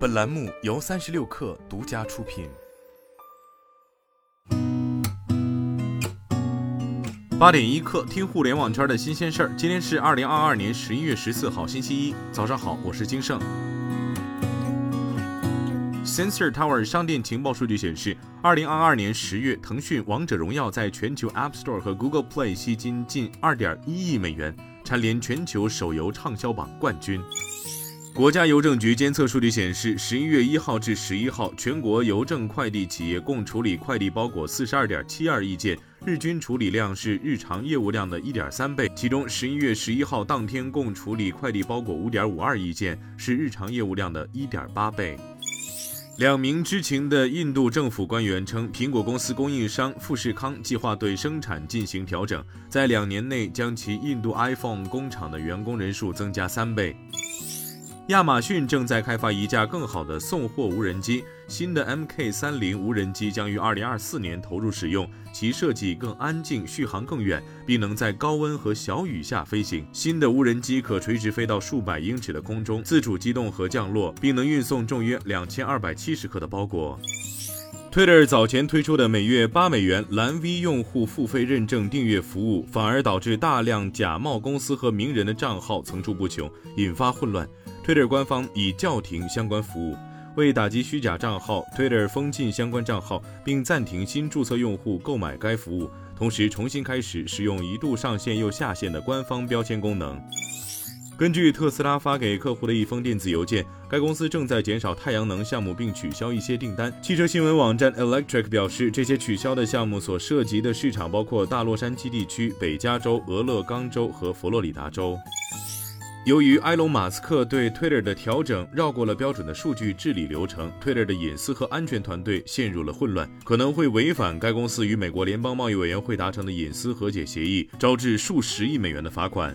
本栏目由三十六氪独家出品。八点一刻，听互联网圈的新鲜事儿。今天是二零二二年十一月十四号，星期一，早上好，我是金盛。Sensor Tower 商店情报数据显示，二零二二年十月，腾讯《王者荣耀》在全球 App Store 和 Google Play 吸金近二点一亿美元，蝉联全球手游畅销榜冠军。国家邮政局监测数据显示，十一月一号至十一号，全国邮政快递企业共处理快递包裹四十二点七二亿件，日均处理量是日常业务量的一点三倍。其中，十一月十一号当天共处理快递包裹五点五二亿件，是日常业务量的一点八倍。两名知情的印度政府官员称，苹果公司供应商富士康计划对生产进行调整，在两年内将其印度 iPhone 工厂的员工人数增加三倍。亚马逊正在开发一架更好的送货无人机，新的 MK 三零无人机将于二零二四年投入使用。其设计更安静，续航更远，并能在高温和小雨下飞行。新的无人机可垂直飞到数百英尺的空中，自主机动和降落，并能运送重约两千二百七十克的包裹。Twitter 早前推出的每月八美元蓝 V 用户付费认证订阅服务，反而导致大量假冒公司和名人的账号层出不穷，引发混乱。Twitter 官方已叫停相关服务，为打击虚假账号，Twitter 封禁相关账号，并暂停新注册用户购买该服务，同时重新开始使用一度上线又下线的官方标签功能。根据特斯拉发给客户的一封电子邮件，该公司正在减少太阳能项目并取消一些订单。汽车新闻网站 Electric 表示，这些取消的项目所涉及的市场包括大洛杉矶地区、北加州、俄勒冈州和佛罗里达州。由于埃隆·马斯克对 Twitter 的调整绕过了标准的数据治理流程，Twitter 的隐私和安全团队陷入了混乱，可能会违反该公司与美国联邦贸易委员会达成的隐私和解协议，招致数十亿美元的罚款。